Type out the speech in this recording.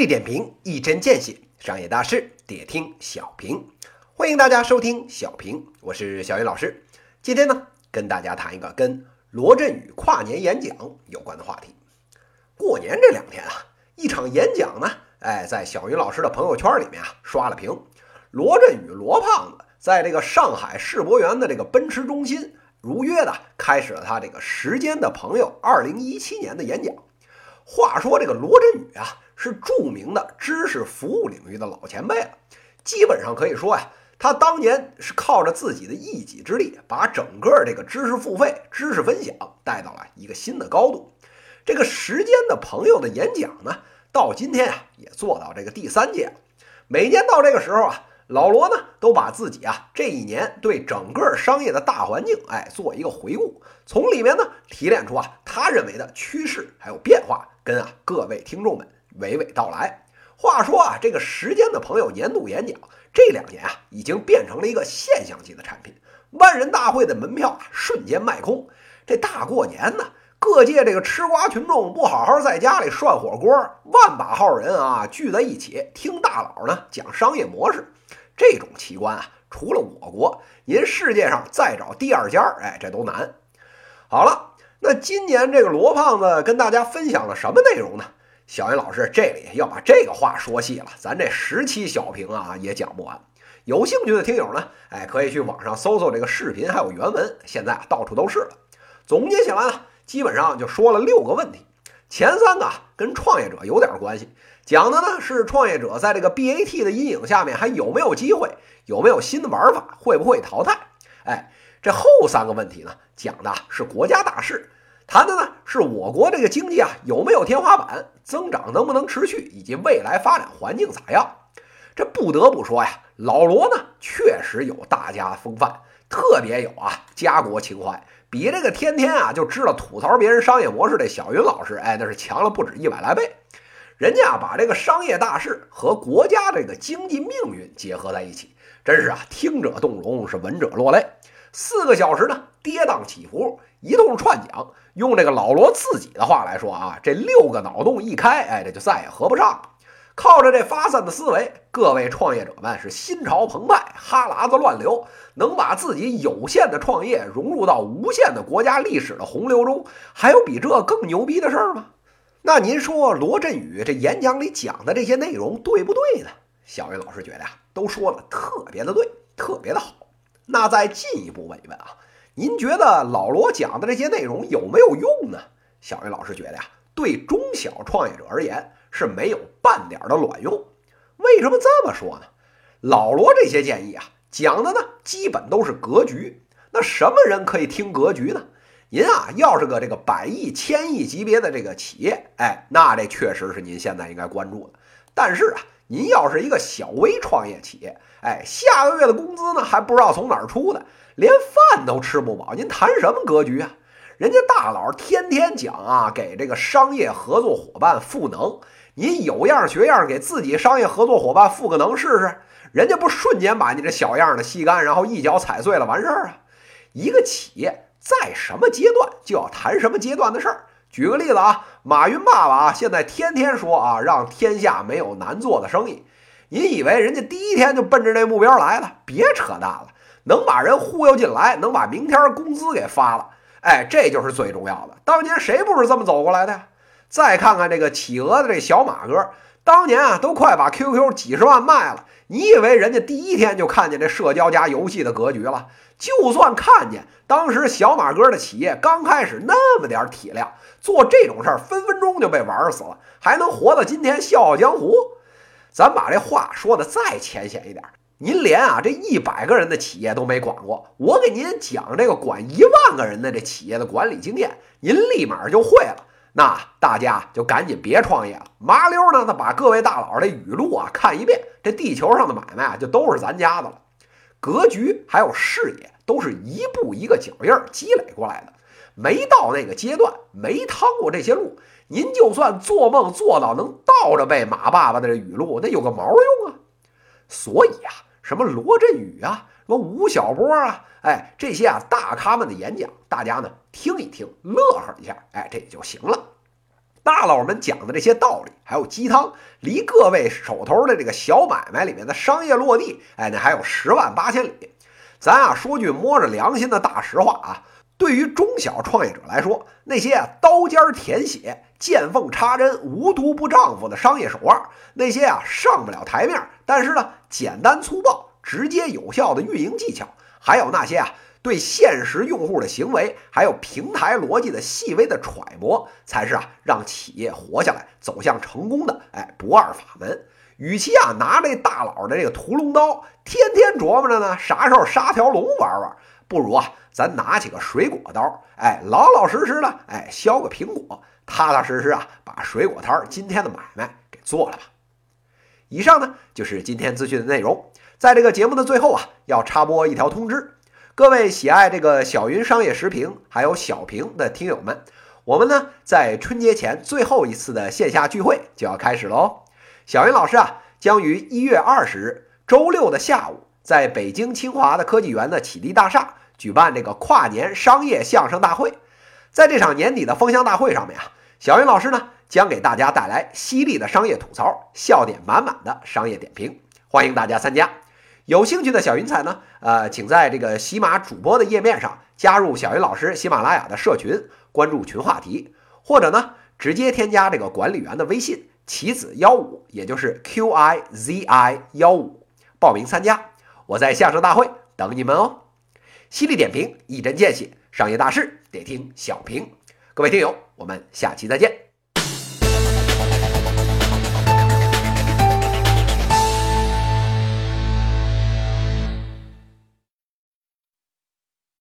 力点评，一针见血，商业大事得听小平。欢迎大家收听小平，我是小云老师。今天呢，跟大家谈一个跟罗振宇跨年演讲有关的话题。过年这两天啊，一场演讲呢，哎，在小云老师的朋友圈里面啊刷了屏。罗振宇罗胖子在这个上海世博园的这个奔驰中心，如约的开始了他这个时间的朋友二零一七年的演讲。话说这个罗振宇啊，是著名的知识服务领域的老前辈了。基本上可以说呀，他当年是靠着自己的一己之力，把整个这个知识付费、知识分享带到了一个新的高度。这个时间的朋友的演讲呢，到今天啊，也做到这个第三届了。每年到这个时候啊，老罗呢都把自己啊这一年对整个商业的大环境，哎，做一个回顾，从里面呢提炼出啊他认为的趋势还有变化。跟啊各位听众们娓娓道来。话说啊，这个时间的朋友年度演讲，这两年啊已经变成了一个现象级的产品。万人大会的门票啊瞬间卖空。这大过年呢，各界这个吃瓜群众不好好在家里涮火锅，万把号人啊聚在一起听大佬呢讲商业模式。这种奇观啊，除了我国，您世界上再找第二家，哎，这都难。好了。那今年这个罗胖子跟大家分享了什么内容呢？小云老师这里要把这个话说细了，咱这十期小评啊也讲不完。有兴趣的听友呢，哎，可以去网上搜搜这个视频，还有原文，现在啊到处都是了。总结起来呢，基本上就说了六个问题，前三个跟创业者有点关系，讲的呢是创业者在这个 BAT 的阴影下面还有没有机会，有没有新的玩法，会不会淘汰？哎。这后三个问题呢，讲的是国家大事，谈的呢是我国这个经济啊有没有天花板，增长能不能持续，以及未来发展环境咋样。这不得不说呀，老罗呢确实有大家风范，特别有啊家国情怀，比这个天天啊就知道吐槽别人商业模式的小云老师，哎，那是强了不止一百来倍。人家啊把这个商业大事和国家这个经济命运结合在一起，真是啊听者动容，是闻者落泪。四个小时呢，跌宕起伏，一通串讲。用这个老罗自己的话来说啊，这六个脑洞一开，哎，这就再也合不上。靠着这发散的思维，各位创业者们是心潮澎湃，哈喇子乱流，能把自己有限的创业融入到无限的国家历史的洪流中，还有比这更牛逼的事儿吗？那您说罗振宇这演讲里讲的这些内容对不对呢？小云老师觉得呀，都说的特别的对，特别的好。那再进一步问一问啊，您觉得老罗讲的这些内容有没有用呢？小云老师觉得呀，对中小创业者而言是没有半点的卵用。为什么这么说呢？老罗这些建议啊，讲的呢基本都是格局。那什么人可以听格局呢？您啊，要是个这个百亿、千亿级别的这个企业，哎，那这确实是您现在应该关注的。但是啊。您要是一个小微创业企业，哎，下个月的工资呢还不知道从哪儿出的，连饭都吃不饱，您谈什么格局啊？人家大佬天天讲啊，给这个商业合作伙伴赋能，您有样学样，给自己商业合作伙伴赋个能试试，人家不瞬间把你这小样的吸干，然后一脚踩碎了完事儿啊？一个企业在什么阶段就要谈什么阶段的事儿。举个例子啊，马云爸爸啊，现在天天说啊，让天下没有难做的生意。您以为人家第一天就奔着这目标来了？别扯淡了，能把人忽悠进来，能把明天工资给发了，哎，这就是最重要的。当年谁不是这么走过来的呀？再看看这个企鹅的这小马哥，当年啊，都快把 QQ 几十万卖了。你以为人家第一天就看见这社交加游戏的格局了？就算看见，当时小马哥的企业刚开始那么点体量，做这种事儿分分钟就被玩死了，还能活到今天笑傲江湖？咱把这话说的再浅显一点，您连啊这一百个人的企业都没管过，我给您讲这个管一万个人的这企业的管理经验，您立马就会了。那大家就赶紧别创业了，麻溜呢，把各位大佬的语录啊看一遍，这地球上的买卖啊就都是咱家的了。格局还有视野都是一步一个脚印积累过来的，没到那个阶段，没趟过这些路，您就算做梦做到能倒着背马爸爸的这语录，那有个毛用啊！所以啊，什么罗振宇啊，什么吴晓波啊。哎，这些啊大咖们的演讲，大家呢听一听，乐呵一下，哎，这就行了。大佬们讲的这些道理还有鸡汤，离各位手头的这个小买卖里面的商业落地，哎，那还有十万八千里。咱啊说句摸着良心的大实话啊，对于中小创业者来说，那些啊刀尖舔血、见缝插针、无毒不丈夫的商业手腕，那些啊上不了台面，但是呢简单粗暴、直接有效的运营技巧，还有那些啊。对现实用户的行为，还有平台逻辑的细微的揣摩，才是啊让企业活下来、走向成功的哎不二法门。与其啊拿这大佬的这个屠龙刀，天天琢磨着呢啥时候杀条龙玩玩，不如啊咱拿起个水果刀，哎老老实实的哎削个苹果，踏踏实实啊把水果摊今天的买卖给做了吧。以上呢就是今天资讯的内容，在这个节目的最后啊要插播一条通知。各位喜爱这个小云商业时评还有小评的听友们，我们呢在春节前最后一次的线下聚会就要开始喽。小云老师啊，将于一月二十日周六的下午，在北京清华的科技园的启迪大厦举办这个跨年商业相声大会。在这场年底的封箱大会上面啊，小云老师呢将给大家带来犀利的商业吐槽、笑点满满的商业点评，欢迎大家参加。有兴趣的小云彩呢，呃，请在这个喜马主播的页面上加入小云老师喜马拉雅的社群，关注群话题，或者呢，直接添加这个管理员的微信棋子幺五，也就是 Q I Z I 幺五，报名参加。我在相声大会等你们哦。犀利点评，一针见血，商业大事得听小平。各位听友，我们下期再见。